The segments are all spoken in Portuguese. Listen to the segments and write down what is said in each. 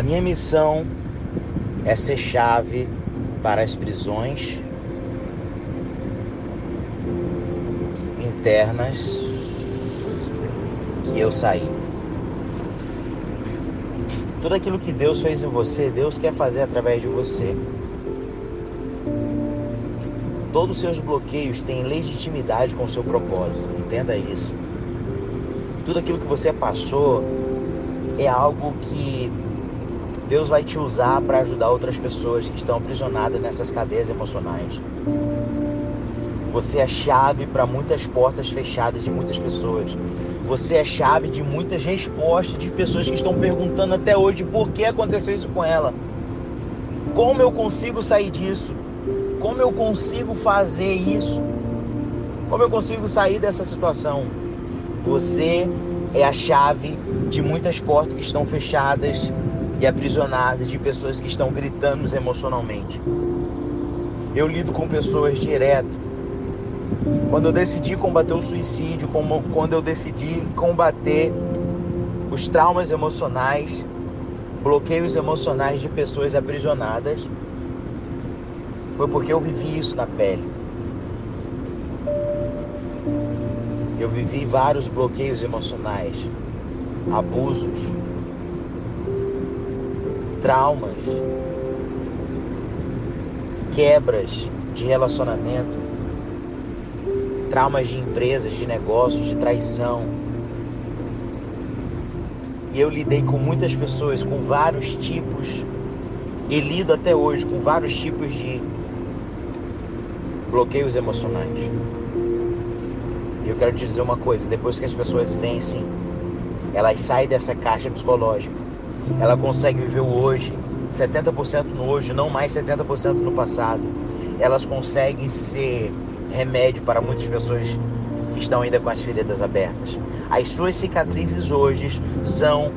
A minha missão é ser chave para as prisões internas que eu saí. Tudo aquilo que Deus fez em você, Deus quer fazer através de você. Todos os seus bloqueios têm legitimidade com o seu propósito. Entenda isso. Tudo aquilo que você passou é algo que Deus vai te usar para ajudar outras pessoas que estão aprisionadas nessas cadeias emocionais. Você é chave para muitas portas fechadas de muitas pessoas. Você é chave de muitas respostas de pessoas que estão perguntando até hoje por que aconteceu isso com ela. Como eu consigo sair disso? Como eu consigo fazer isso? Como eu consigo sair dessa situação? Você é a chave de muitas portas que estão fechadas e aprisionadas, de pessoas que estão gritando emocionalmente. Eu lido com pessoas direto quando eu decidi combater o suicídio, quando eu decidi combater os traumas emocionais, bloqueios emocionais de pessoas aprisionadas, foi porque eu vivi isso na pele. Eu vivi vários bloqueios emocionais, abusos, traumas, quebras de relacionamento traumas de empresas, de negócios, de traição. E eu lidei com muitas pessoas com vários tipos, e lido até hoje com vários tipos de bloqueios emocionais. E eu quero te dizer uma coisa: depois que as pessoas vencem, elas saem dessa caixa psicológica, ela consegue viver o hoje, 70% no hoje, não mais 70% no passado. Elas conseguem ser remédio para muitas pessoas que estão ainda com as feridas abertas. As suas cicatrizes hoje são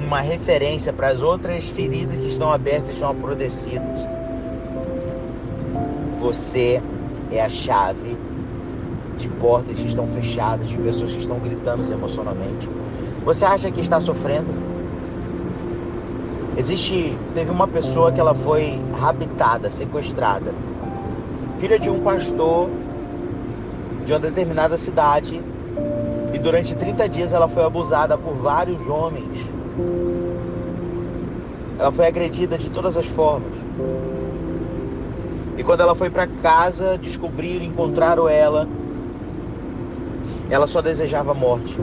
uma referência para as outras feridas que estão abertas estão apodrecidas. Você é a chave de portas que estão fechadas, de pessoas que estão gritando emocionalmente. Você acha que está sofrendo? Existe, teve uma pessoa que ela foi raptada, sequestrada, filha de um pastor de uma determinada cidade e durante 30 dias ela foi abusada por vários homens. Ela foi agredida de todas as formas. E quando ela foi para casa, descobriram, encontraram ela. Ela só desejava morte.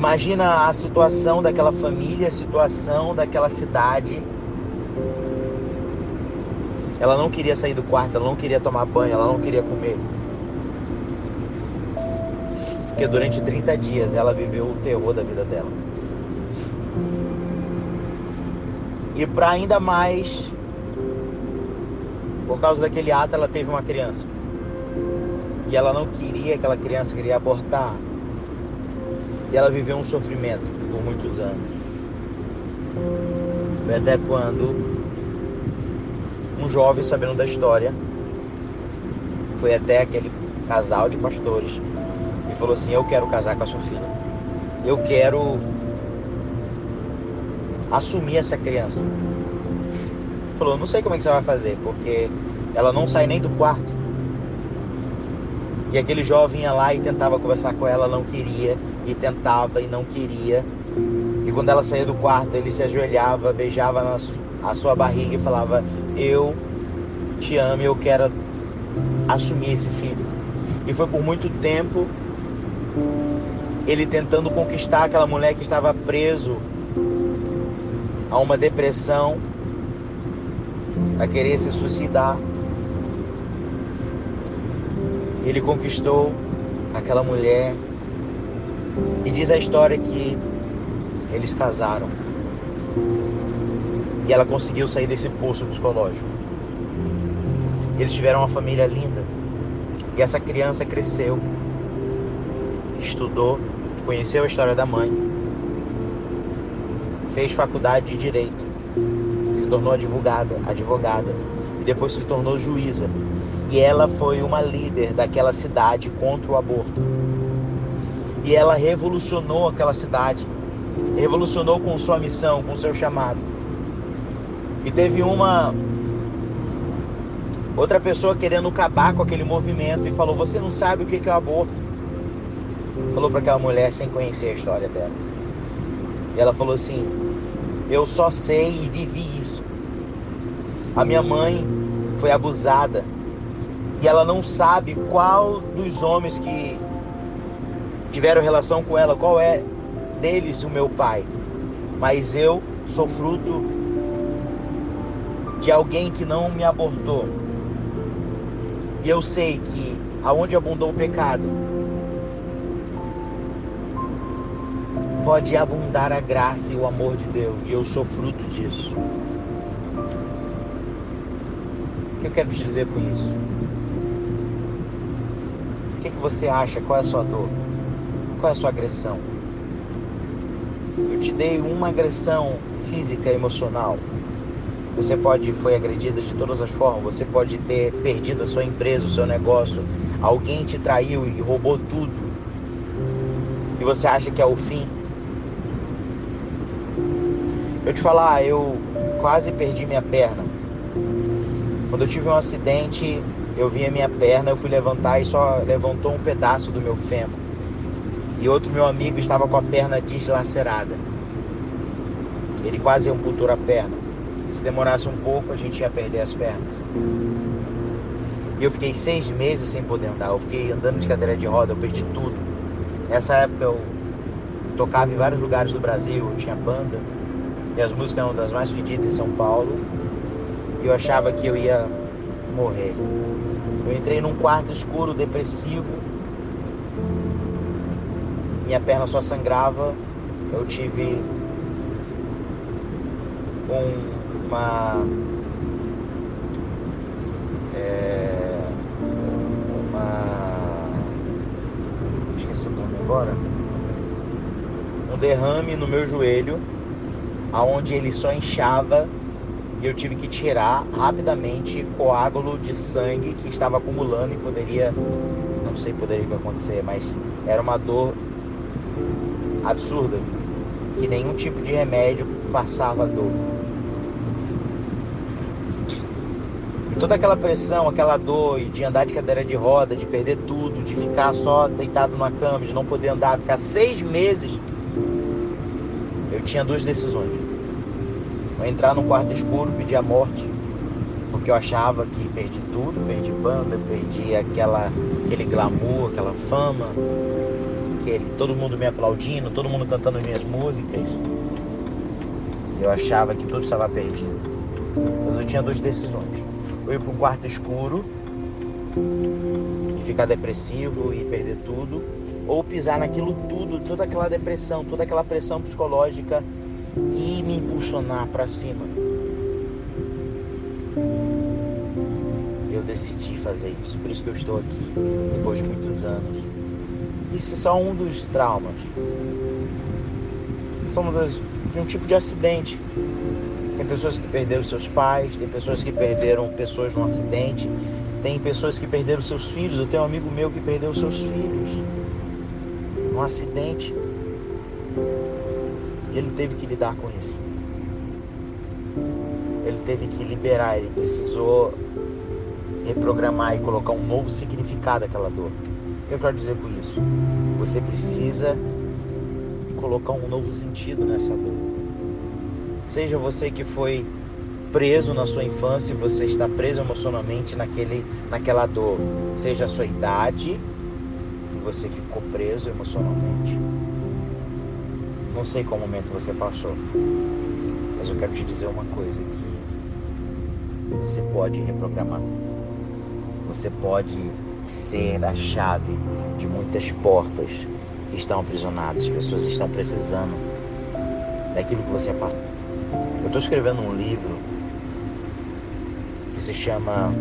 Imagina a situação daquela família, a situação daquela cidade ela não queria sair do quarto, ela não queria tomar banho, ela não queria comer. Porque durante 30 dias ela viveu o terror da vida dela. E para ainda mais, por causa daquele ato, ela teve uma criança. E ela não queria aquela criança, queria abortar. E ela viveu um sofrimento por muitos anos. Foi até quando um jovem sabendo da história foi até aquele casal de pastores e falou assim: Eu quero casar com a sua filha. Eu quero assumir essa criança. Falou: Não sei como é que você vai fazer, porque ela não sai nem do quarto. E aquele jovem ia lá e tentava conversar com ela, não queria, e tentava e não queria. E quando ela saía do quarto, ele se ajoelhava, beijava na, a sua barriga e falava: Eu te amo eu quero assumir esse filho. E foi por muito tempo ele tentando conquistar aquela mulher que estava preso a uma depressão, a querer se suicidar. Ele conquistou aquela mulher e diz a história que eles casaram. E ela conseguiu sair desse poço psicológico. Eles tiveram uma família linda. E essa criança cresceu, estudou, conheceu a história da mãe, fez faculdade de direito, se tornou advogada, advogada e depois se tornou juíza. E ela foi uma líder daquela cidade contra o aborto. E ela revolucionou aquela cidade revolucionou com sua missão, com seu chamado. E teve uma outra pessoa querendo acabar com aquele movimento e falou: Você não sabe o que é o aborto? Falou para aquela mulher sem conhecer a história dela. E ela falou assim: Eu só sei e vivi isso. A minha mãe foi abusada e ela não sabe qual dos homens que tiveram relação com ela, qual é deles o meu pai. Mas eu sou fruto de alguém que não me abortou. E eu sei que aonde abundou o pecado, pode abundar a graça e o amor de Deus, e eu sou fruto disso. O que eu quero te dizer com isso? O que, que você acha? Qual é a sua dor? Qual é a sua agressão? Eu te dei uma agressão física, emocional. Você pode foi agredida de todas as formas. Você pode ter perdido a sua empresa, o seu negócio. Alguém te traiu e roubou tudo. E você acha que é o fim? Eu te falar, eu quase perdi minha perna. Quando eu tive um acidente, eu vi a minha perna, eu fui levantar e só levantou um pedaço do meu fêmur. E outro meu amigo estava com a perna deslacerada. Ele quase amputou a perna. Se demorasse um pouco, a gente ia perder as pernas. E eu fiquei seis meses sem poder andar. Eu fiquei andando de cadeira de roda, eu perdi tudo. Nessa época eu tocava em vários lugares do Brasil, eu tinha banda. E as músicas eram das mais pedidas em São Paulo. E eu achava que eu ia morrer. Eu entrei num quarto escuro, depressivo. Minha perna só sangrava. Eu tive uma é, uma esqueci o nome agora um derrame no meu joelho aonde ele só inchava e eu tive que tirar rapidamente coágulo de sangue que estava acumulando e poderia, não sei poderia acontecer, mas era uma dor absurda, que nenhum tipo de remédio passava a dor. E toda aquela pressão, aquela dor de andar de cadeira de roda, de perder tudo, de ficar só deitado numa cama, de não poder andar, ficar seis meses, eu tinha duas decisões entrar num quarto escuro, pedir a morte, porque eu achava que perdi tudo, perdi banda, perdi aquela, aquele glamour, aquela fama, aquele, todo mundo me aplaudindo, todo mundo cantando minhas músicas. Eu achava que tudo estava perdido. Mas eu tinha duas decisões. Ou ir para um quarto escuro e ficar depressivo e perder tudo, ou pisar naquilo tudo, toda aquela depressão, toda aquela pressão psicológica e me impulsionar para cima. Eu decidi fazer isso, por isso que eu estou aqui, depois de muitos anos. Isso é só um dos traumas. Somos das, de um tipo de acidente. Tem pessoas que perderam seus pais, tem pessoas que perderam pessoas num acidente, tem pessoas que perderam seus filhos. Eu tenho um amigo meu que perdeu seus filhos num acidente. Ele teve que lidar com isso. Ele teve que liberar, ele precisou reprogramar e colocar um novo significado àquela dor. O que eu quero dizer com isso? Você precisa colocar um novo sentido nessa dor. Seja você que foi preso na sua infância e você está preso emocionalmente naquele, naquela dor. Seja a sua idade que você ficou preso emocionalmente. Não sei qual momento você passou, mas eu quero te dizer uma coisa que você pode reprogramar. Você pode ser a chave de muitas portas que estão aprisionadas. As pessoas estão precisando daquilo que você passou. Eu estou escrevendo um livro que se chama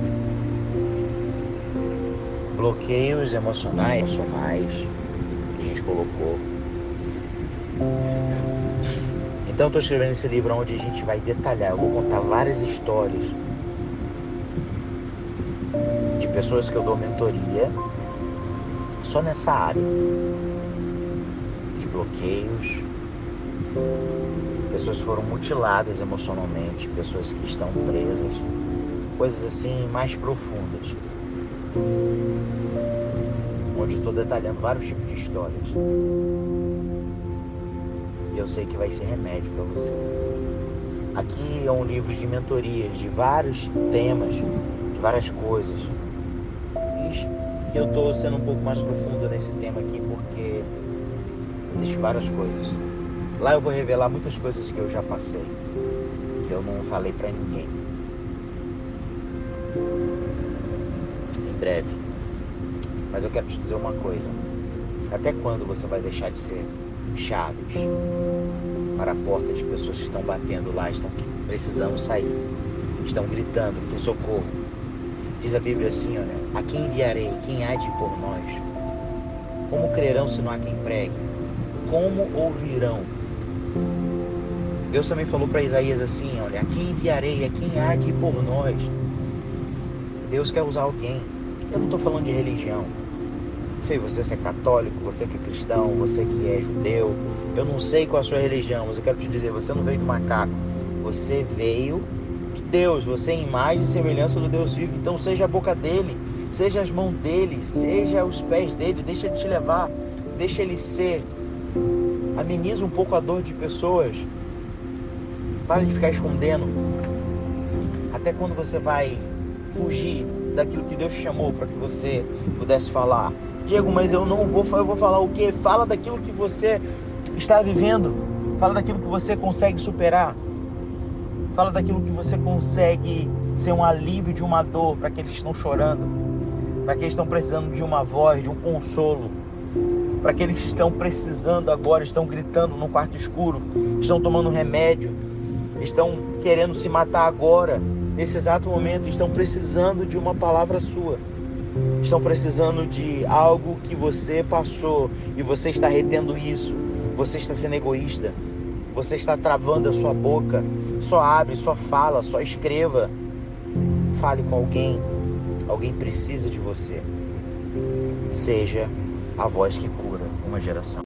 Bloqueios Emocionais, emocionais que a gente colocou então estou escrevendo esse livro onde a gente vai detalhar, eu vou contar várias histórias de pessoas que eu dou mentoria só nessa área de bloqueios Pessoas foram mutiladas emocionalmente, pessoas que estão presas, coisas assim mais profundas. Onde estou detalhando vários tipos de histórias. Eu sei que vai ser remédio para você. Aqui é um livro de mentorias, de vários temas, de várias coisas. E eu estou sendo um pouco mais profundo nesse tema aqui porque existem várias coisas. Lá eu vou revelar muitas coisas que eu já passei, que eu não falei para ninguém. Em breve. Mas eu quero te dizer uma coisa. Até quando você vai deixar de ser chaves para a porta de pessoas que estão batendo lá, estão precisando sair, estão gritando por socorro? Diz a Bíblia assim, olha, a quem enviarei? Quem há de por nós? Como crerão se não há quem pregue? Como ouvirão Deus também falou para Isaías assim: Olha, a quem enviarei, a quem há de por nós. Deus quer usar alguém. Eu não estou falando de religião. Sei você é católico, você que é cristão, você que é judeu. Eu não sei qual a sua religião, mas eu quero te dizer: você não veio do macaco. Você veio de Deus. Você é imagem e semelhança do Deus vivo. Então seja a boca dele, seja as mãos dele, seja os pés dele. Deixa ele te levar, deixa ele ser. Ameniza um pouco a dor de pessoas para de ficar escondendo. Até quando você vai fugir daquilo que Deus chamou para que você pudesse falar. Diego, mas eu não vou, eu vou falar o quê? Fala daquilo que você está vivendo. Fala daquilo que você consegue superar. Fala daquilo que você consegue ser um alívio de uma dor para aqueles que estão chorando, para aqueles que estão precisando de uma voz, de um consolo, para aqueles que estão precisando agora, estão gritando no quarto escuro, estão tomando remédio, estão querendo se matar agora, nesse exato momento, estão precisando de uma palavra sua. Estão precisando de algo que você passou e você está retendo isso. Você está sendo egoísta. Você está travando a sua boca. Só abre, só fala, só escreva. Fale com alguém. Alguém precisa de você. Seja a voz que cura uma geração.